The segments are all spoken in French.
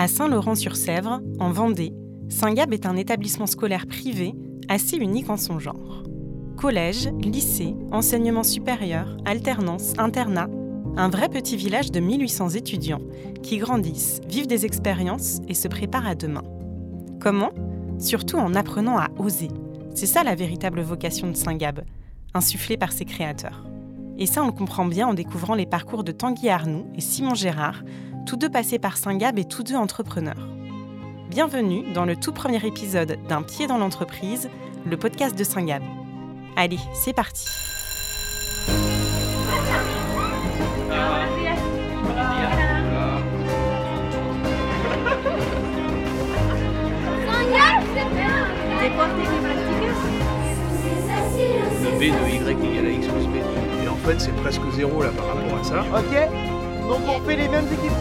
À Saint-Laurent-sur-Sèvre, en Vendée, Saint-Gab est un établissement scolaire privé assez unique en son genre. Collège, lycée, enseignement supérieur, alternance, internat, un vrai petit village de 1800 étudiants qui grandissent, vivent des expériences et se préparent à demain. Comment? Surtout en apprenant à oser. C'est ça la véritable vocation de Saint-Gab, insufflée par ses créateurs. Et ça, on le comprend bien en découvrant les parcours de Tanguy Arnoux et Simon Gérard, tous deux passés par Saint-Gab et tous deux entrepreneurs. Bienvenue dans le tout premier épisode d'Un pied dans l'entreprise, le podcast de Saint-Gab. Allez, c'est parti. Le B de Y égale à X plus B. Et en fait, c'est presque zéro là par rapport à ça. Ok Donc on fait les mêmes équipes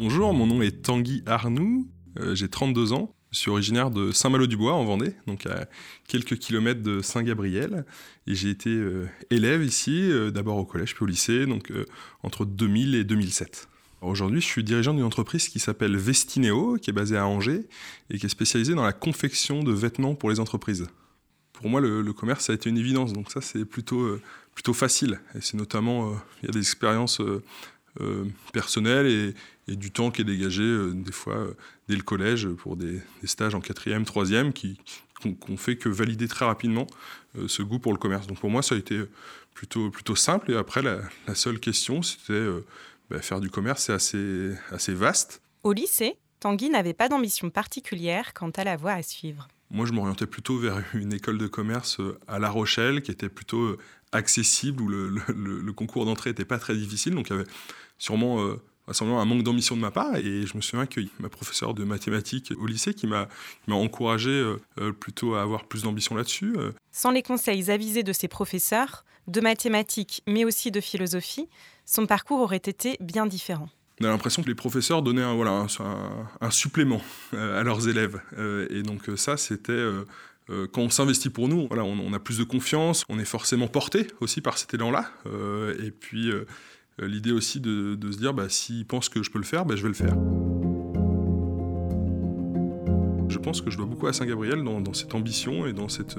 Bonjour, mon nom est Tanguy Arnoux, euh, j'ai 32 ans. Je suis originaire de Saint-Malo-du-Bois en Vendée, donc à quelques kilomètres de Saint-Gabriel. Et j'ai été euh, élève ici, euh, d'abord au collège puis au lycée, donc entre 2000 et 2007. Aujourd'hui, je suis dirigeant d'une entreprise qui s'appelle Vestineo, qui est basée à Angers et qui est spécialisée dans la confection de vêtements pour les entreprises. Pour moi, le, commerce, ça a été une évidence, donc ça, c'est plutôt, euh, plutôt facile. C'est notamment, euh, il y a des expériences euh, personnelles et, du temps qui est dégagé, des fois, dès le collège, pour des, stages en quatrième, troisième, qui qu'on fait que valider très rapidement ce goût pour le commerce. Donc pour moi, ça a été plutôt, plutôt simple. Et après, la, la seule question, c'était bah, faire du commerce, c'est assez, assez vaste. Au lycée, Tanguy n'avait pas d'ambition particulière quant à la voie à suivre. Moi, je m'orientais plutôt vers une école de commerce euh, à La Rochelle, qui était plutôt euh, accessible, où le, concours d'entrée n'était pas très difficile. Donc, il y avait sûrement, euh, un manque d'ambition de ma part. Et je me souviens que ma professeure de mathématiques au lycée qui m'a encouragé plutôt à avoir plus d'ambition là-dessus. Sans les conseils avisés de ses professeurs, de mathématiques, mais aussi de philosophie, son parcours aurait été bien différent. On a l'impression que les professeurs donnaient un, voilà, un, supplément euh, à leurs élèves. Euh, et donc euh, ça, c'était... quand on s'investit pour nous, voilà, on, a plus de confiance, on est forcément porté aussi par cet élan-là. et puis l'idée aussi de, se dire, bah, s'ils pensent que je peux le faire, bah, je vais le faire. Je pense que je dois beaucoup à Saint-Gabriel dans, cette ambition et dans cette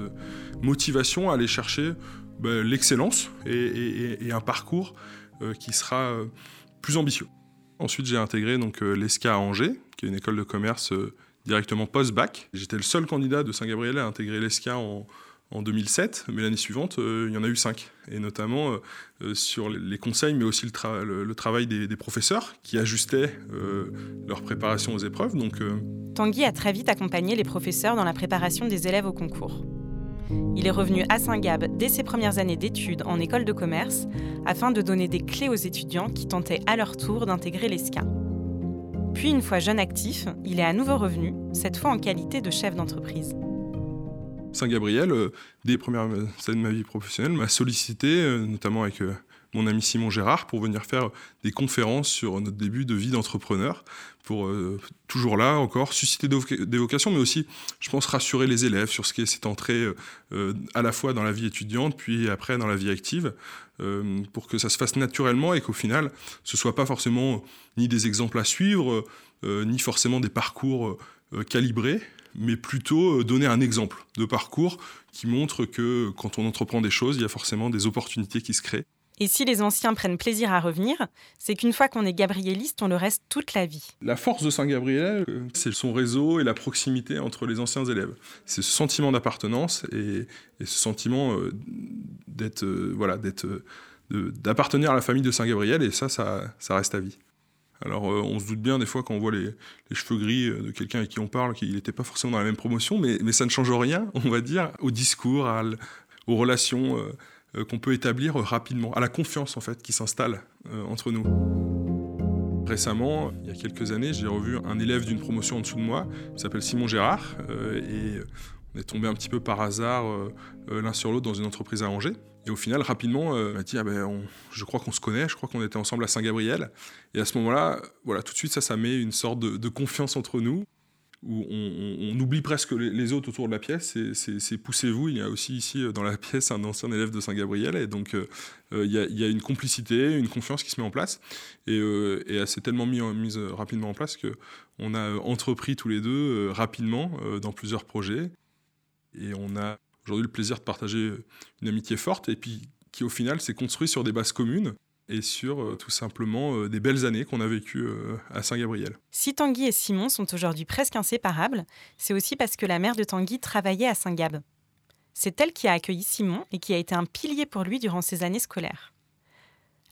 motivation à aller chercher bah, l'excellence et, un parcours qui sera plus ambitieux. Ensuite, j'ai intégré donc euh, l'ESCA à Angers, qui est une école de commerce directement post-bac. J'étais le seul candidat de Saint-Gabriel à intégrer l'ESCA en, en 2007, mais l'année suivante, il y en a eu cinq. Et notamment sur les conseils, mais aussi le, le, travail des, professeurs qui ajustaient leur préparation aux épreuves. Donc, Tanguy a très vite accompagné les professeurs dans la préparation des élèves au concours. Il est revenu à Saint-Gab dès ses premières années d'études en école de commerce afin de donner des clés aux étudiants qui tentaient à leur tour d'intégrer l'ESCA. Puis, une fois jeune actif, il est à nouveau revenu, cette fois en qualité de chef d'entreprise. Saint-Gabriel, euh, dès les premières années de ma vie professionnelle, m'a sollicité, euh, notamment avec euh, mon ami Simon Gérard pour venir faire des conférences sur notre début de vie d'entrepreneur, pour euh, toujours là encore susciter des vocations, mais aussi, je pense, rassurer les élèves sur ce qu'est cette entrée euh, à la fois dans la vie étudiante, puis après dans la vie active, euh, pour que ça se fasse naturellement et qu'au final, ce soit pas forcément ni des exemples à suivre, ni forcément des parcours calibrés, mais plutôt donner un exemple de parcours qui montre que quand on entreprend des choses, il y a forcément des opportunités qui se créent. Et si les anciens prennent plaisir à revenir, c'est qu'une fois qu'on est gabriéliste, on le reste toute la vie. La force de Saint-Gabriel, euh, c'est son réseau et la proximité entre les anciens élèves. C'est ce sentiment d'appartenance et, ce sentiment euh, d'être, euh, voilà, d'être, d'appartenir à la famille de Saint-Gabriel, et ça, ça, reste à vie. Alors, on se doute bien des fois quand on voit les, cheveux gris de quelqu'un avec qui on parle qu'il n'était pas forcément dans la même promotion, mais, ça ne change rien, on va dire, au discours, aux relations euh, qu'on peut établir rapidement, à la confiance en fait qui s'installe euh, entre nous. Récemment, il y a quelques années, j'ai revu un élève d'une promotion en dessous de moi, qui s'appelle Simon Gérard, euh, et on est tombé un petit peu par hasard l'un sur l'autre dans une entreprise à Angers. Et au final, rapidement, il m'a dit ah ben, Je crois qu'on se connaît, je crois qu'on était ensemble à Saint-Gabriel. Et à ce moment-là, voilà, tout de suite, ça, ça met une sorte de, confiance entre nous. Où on, oublie presque les, autres autour de la pièce, c'est poussez-vous. Il y a aussi ici dans la pièce un ancien élève de Saint-Gabriel, et donc il y, a, une complicité, une confiance qui se met en place, et, et elle s'est tellement mise mis rapidement en place qu'on a entrepris tous les deux rapidement dans plusieurs projets, et on a aujourd'hui le plaisir de partager une amitié forte, et puis qui au final s'est construit sur des bases communes et sur euh, tout simplement euh, des belles années qu'on a vécues euh, à Saint-Gabriel. Si Tanguy et Simon sont aujourd'hui presque inséparables, c'est aussi parce que la mère de Tanguy travaillait à Saint-Gab. C'est elle qui a accueilli Simon et qui a été un pilier pour lui durant ses années scolaires.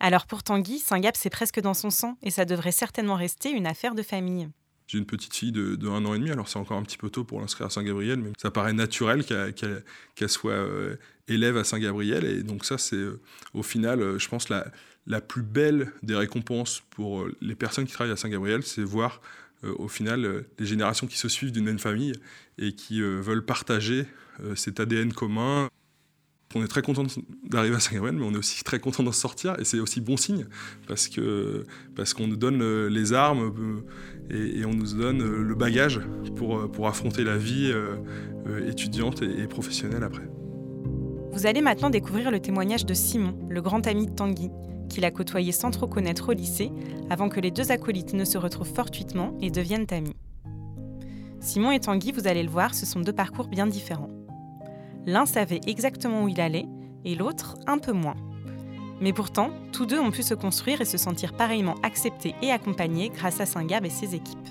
Alors pour Tanguy, Saint-Gab c'est presque dans son sang et ça devrait certainement rester une affaire de famille. J'ai une petite fille de, de, un an et demi, alors c'est encore un petit peu tôt pour l'inscrire à Saint-Gabriel, mais ça paraît naturel qu'elle soit élève à Saint-Gabriel. Et donc ça, c'est au final, je pense, la, la plus belle des récompenses pour euh, les personnes qui travaillent à Saint-Gabriel, c'est voir euh, au final euh, les générations qui se suivent d'une même famille et qui veulent partager cet ADN commun. On est très content d'arriver à Saint-Gabriel, mais on est aussi très content d'en sortir, et c'est aussi bon signe, parce que parce qu'on nous donne les armes et, on nous donne le bagage pour, pour affronter la vie étudiante et, et professionnelle après. Vous allez maintenant découvrir le témoignage de Simon, le grand ami de Tanguy, qu'il a côtoyé sans trop connaître au lycée, avant que les deux acolytes ne se retrouvent fortuitement et deviennent amis. Simon et Tanguy, vous allez le voir, ce sont deux parcours bien différents. L'un savait exactement où il allait, et l'autre un peu moins. Mais pourtant, tous deux ont pu se construire et se sentir pareillement acceptés et accompagnés grâce à Saint-Gab et ses équipes.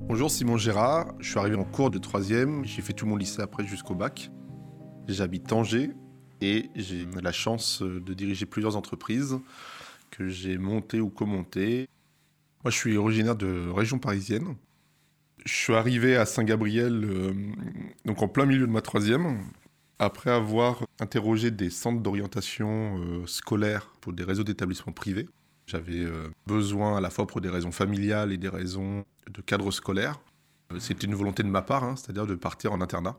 Bonjour Simon Gérard, je suis arrivé en cours de troisième, j'ai fait tout mon lycée après jusqu'au bac. J'habite Tanger et j'ai la chance euh, de diriger plusieurs entreprises que j'ai montées ou commontées. Moi, je suis originaire de région parisienne. Je suis arrivé à Saint-Gabriel euh, donc en plein milieu de ma troisième, après avoir interrogé des centres d'orientation euh, scolaire pour des réseaux d'établissements privés. J'avais besoin à la fois pour des raisons familiales et des raisons de cadre scolaire. C'était une volonté de ma part, hein, c'est-à-dire de partir en internat.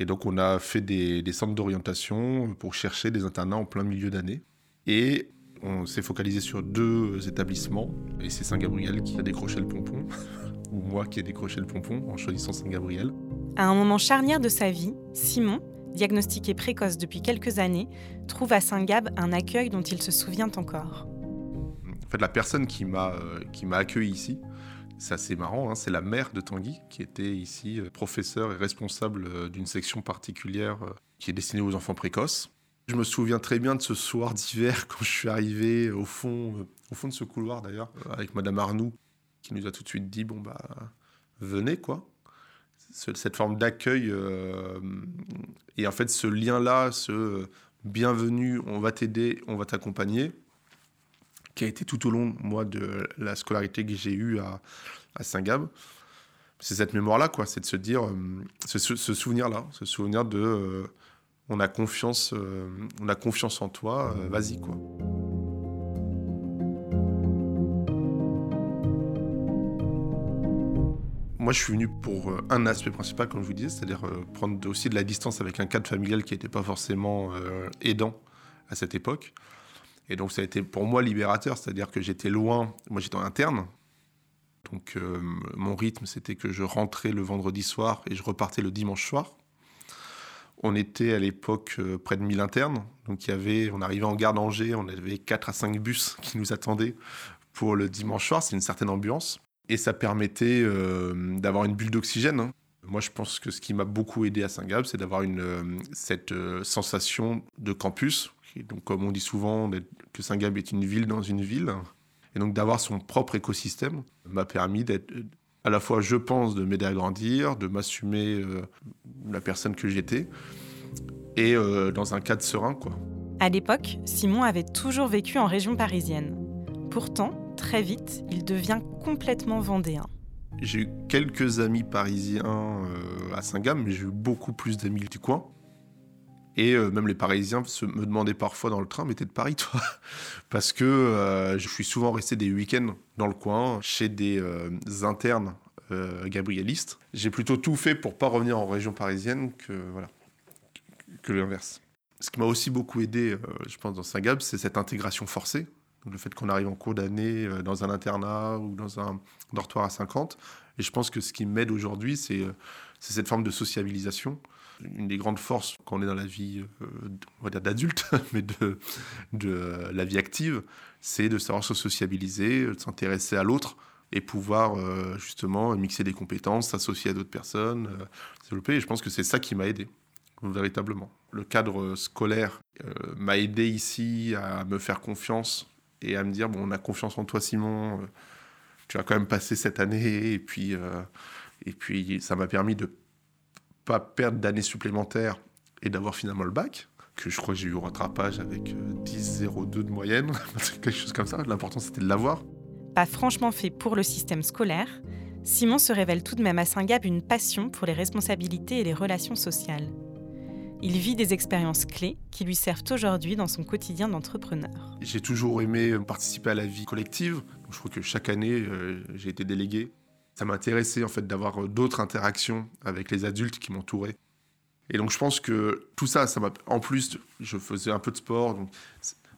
Et donc, on a fait des, centres d'orientation pour chercher des internats en plein milieu d'année. Et on s'est focalisé sur deux établissements. Et c'est Saint-Gabriel qui a décroché le pompon, ou moi qui ai décroché le pompon en choisissant Saint-Gabriel. À un moment charnière de sa vie, Simon, diagnostiqué précoce depuis quelques années, trouve à Saint-Gab un accueil dont il se souvient encore. En fait, la personne qui m'a euh, accueilli ici, c'est assez marrant, hein. c'est la mère de Tanguy qui était ici euh, professeur et responsable euh, d'une section particulière euh, qui est destinée aux enfants précoces. Je me souviens très bien de ce soir d'hiver quand je suis arrivé au fond, au fond de ce couloir d'ailleurs, avec Madame Arnoux, qui nous a tout de suite dit bon bah venez quoi. Cette forme d'accueil et en fait ce lien-là, ce bienvenue, on va t'aider, on va t'accompagner, qui a été tout au long, moi, de la scolarité que j'ai eue à, à Saint-Gab. C'est cette mémoire-là, quoi. C'est de se dire, euh, ce, souvenir-là, ce souvenir de, euh, on a confiance, euh, on a confiance en toi, vas-y, quoi. Moi, je suis venu pour un aspect principal, comme je vous disais, c'est-à-dire prendre aussi de la distance avec un cadre familial qui n'était pas forcément aidant à cette époque. Et donc ça a été pour moi libérateur, c'est-à-dire que j'étais loin, moi j'étais en interne, donc euh, mon rythme c'était que je rentrais le vendredi soir et je repartais le dimanche soir. On était à l'époque euh, près de 1000 internes, donc y avait, on arrivait en gare d'Angers, on avait 4 à 5 bus qui nous attendaient pour le dimanche soir, c'est une certaine ambiance. Et ça permettait euh, d'avoir une bulle d'oxygène. Hein. Moi, je pense que ce qui m'a beaucoup aidé à Saint-Gab, c'est d'avoir cette sensation de campus, donc, comme on dit souvent, que Saint-Gab est une ville dans une ville. Et donc, d'avoir son propre écosystème m'a permis d'être, à la fois, je pense, de m'aider à grandir, de m'assumer euh, la personne que j'étais, et euh, dans un cadre serein, quoi. À l'époque, Simon avait toujours vécu en région parisienne. Pourtant, très vite, il devient complètement vendéen. J'ai eu quelques amis parisiens euh, à Saint-Gab, mais j'ai eu beaucoup plus d'amis du coin. Et euh, même les Parisiens me demandaient parfois dans le train, mais t'es de Paris toi? Parce que euh, je suis souvent resté des week-ends dans le coin, chez des euh, internes gabrielistes. J'ai plutôt tout fait pour pas revenir en région parisienne que, voilà, que l'inverse. Ce qui m'a aussi beaucoup aidé, je pense, dans Saint-Gab, c'est cette intégration forcée. le fait qu'on arrive en cours d'année dans un internat ou dans un dortoir à 50. Et je pense que ce qui m'aide aujourd'hui, c'est cette forme de sociabilisation. Une des grandes forces quand on est dans la vie, dire d'adulte, mais de, de la vie active, c'est de savoir se sociabiliser, de s'intéresser à l'autre et pouvoir justement mixer des compétences, s'associer à d'autres personnes, développer. Et je pense que c'est ça qui m'a aidé véritablement. Le cadre scolaire euh, m'a aidé ici à me faire confiance et à me dire bon, on a confiance en toi, Simon. Euh, tu as quand même passé cette année et puis euh, et puis ça m'a permis de pas perdre d'années supplémentaires et d'avoir finalement le bac que je crois que j'ai eu au rattrapage avec 10,02 de moyenne, quelque chose comme ça. L'important c'était de l'avoir. Pas franchement fait pour le système scolaire, Simon se révèle tout de même à Saint-Gab une passion pour les responsabilités et les relations sociales. Il vit des expériences clés qui lui servent aujourd'hui dans son quotidien d'entrepreneur. J'ai toujours aimé participer à la vie collective. Je crois que chaque année, euh, j'ai été délégué. Ça m'intéressait en fait d'avoir euh, d'autres interactions avec les adultes qui m'entouraient. Et donc je pense que tout ça, ça m'a. En plus, je faisais un peu de sport, donc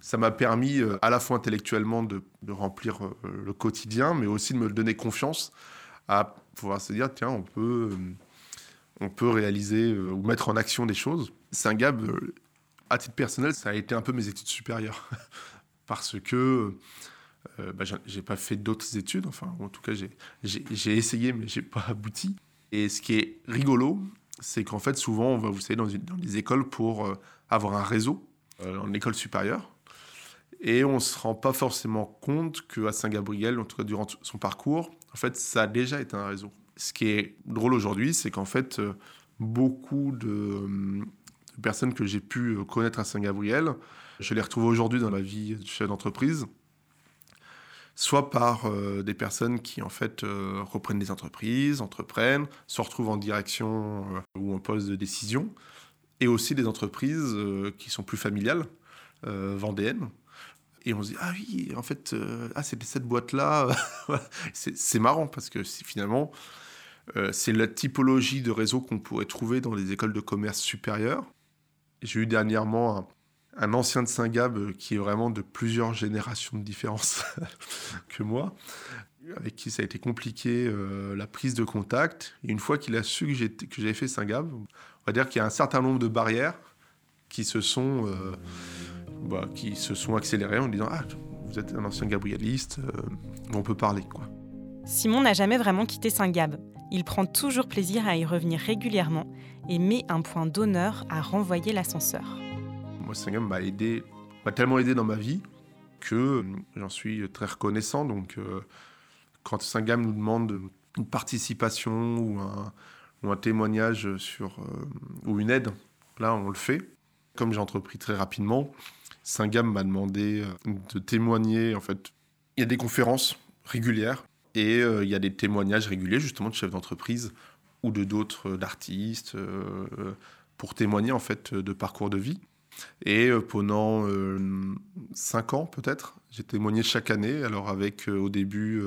ça m'a permis euh, à la fois intellectuellement de, remplir le quotidien, mais aussi de me donner confiance à pouvoir se dire tiens, on peut on peut réaliser euh, ou mettre en action des choses. C'est un euh, à titre personnel, ça a été un peu mes études supérieures. Parce que euh, bah, j'ai pas fait d'autres études, enfin, en tout cas, j'ai essayé, mais j'ai pas abouti. Et ce qui est rigolo, c'est qu'en fait, souvent, on va, vous savez, dans, dans des écoles pour avoir un réseau, en école supérieure. Et on se rend pas forcément compte qu'à Saint-Gabriel, en tout cas durant son parcours, en fait, ça a déjà été un réseau ce qui est drôle aujourd'hui, c'est qu'en fait, euh, beaucoup de, personnes que j'ai pu euh, connaître à Saint-Gabriel, je les retrouve aujourd'hui dans la vie de chef d'entreprise, soit par euh, des personnes qui en fait reprennent des entreprises, entreprennent, se retrouvent en direction ou en poste de décision, et aussi des entreprises qui sont plus familiales, vendéennes, et on se dit ah oui en fait ah c'est cette boîte là c'est marrant parce que finalement euh, c'est la typologie de réseau qu'on pourrait trouver dans les écoles de commerce supérieures. J'ai eu dernièrement un, ancien de Saint-Gab euh, qui est vraiment de plusieurs générations de différence que moi, avec qui ça a été compliqué euh, la prise de contact. Et une fois qu'il a su que j'avais fait Saint-Gab, on va dire qu'il y a un certain nombre de barrières qui se sont, bah, qui se sont accélérées en disant Ah, vous êtes un ancien gabrieliste, on peut parler. quoi. Simon n'a jamais vraiment quitté Saint-Gab. Il prend toujours plaisir à y revenir régulièrement et met un point d'honneur à renvoyer l'ascenseur. Moi, Saint-Gab m'a aidé, m'a tellement aidé dans ma vie que euh, j'en suis très reconnaissant. Donc, euh, quand Saint-Gab nous demande une participation ou un, témoignage sur, euh, ou une aide, là, on le fait. Comme j'ai entrepris très rapidement, Saint-Gab m'a demandé de témoigner. En fait, il y a des conférences régulières et il y a des témoignages réguliers justement de chefs d'entreprise ou de d'autres d'artistes pour témoigner en fait de parcours de vie. Et pendant cinq ans peut-être, j'ai témoigné chaque année. Alors avec au début,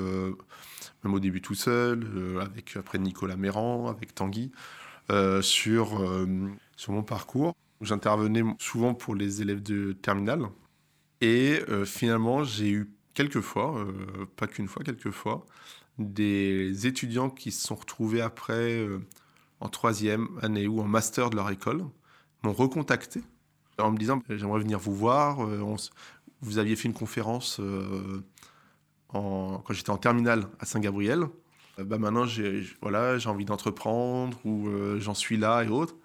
même au début tout seul, avec après Nicolas Méran, avec Tanguy, sur sur mon parcours. J'intervenais souvent pour les élèves de terminale. Et finalement, j'ai eu quelques fois, euh, pas qu'une fois, quelques fois, des étudiants qui se sont retrouvés après euh, en troisième année ou en master de leur école m'ont recontacté en me disant j'aimerais venir vous voir. Euh, vous aviez fait une conférence en, quand j'étais en terminale à Saint-Gabriel. bah maintenant j'ai voilà envie d'entreprendre ou j'en suis là et autres.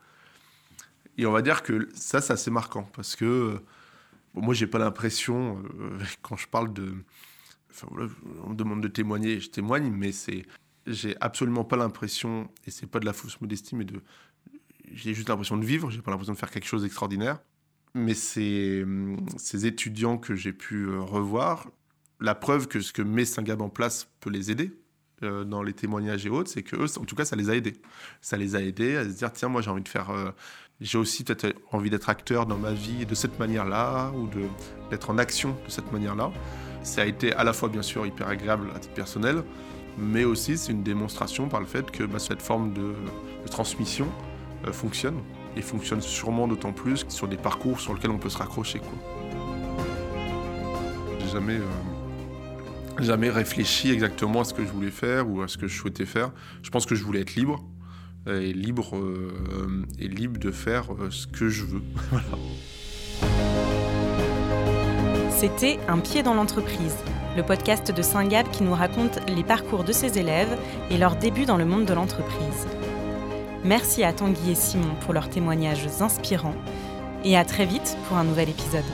Et on va dire que ça c'est assez marquant parce que Bon, moi, j'ai pas l'impression, euh, quand je parle de. Enfin, on me demande de témoigner, je témoigne, mais c'est. J'ai absolument pas l'impression, et c'est pas de la fausse modestie, mais de. J'ai juste l'impression de vivre, j'ai pas l'impression de faire quelque chose d'extraordinaire. Mais ces, ces étudiants que j'ai pu euh, revoir, la preuve que ce que met Saint-Gab en place peut les aider euh, dans les témoignages et autres, c'est que eux, en tout cas, ça les a aidés. Ça les a aidés à se dire tiens, moi j'ai envie de faire j'ai aussi peut-être envie d'être acteur dans ma vie de cette manière-là, ou d'être en action de cette manière-là. Ça a été à la fois bien sûr hyper agréable à titre personnel, mais aussi c'est une démonstration par le fait que bah, cette forme de, transmission euh, fonctionne, et fonctionne sûrement d'autant plus sur des parcours sur lesquels on peut se raccrocher. j'ai jamais, jamais réfléchi exactement à ce que je voulais faire ou à ce que je souhaitais faire. Je pense que je voulais être libre et libre, et libre de faire ce que je veux. C'était Un pied dans l'entreprise, le podcast de Saint-Gab qui nous raconte les parcours de ses élèves et leurs débuts dans le monde de l'entreprise. Merci à Tanguy et Simon pour leurs témoignages inspirants et à très vite pour un nouvel épisode.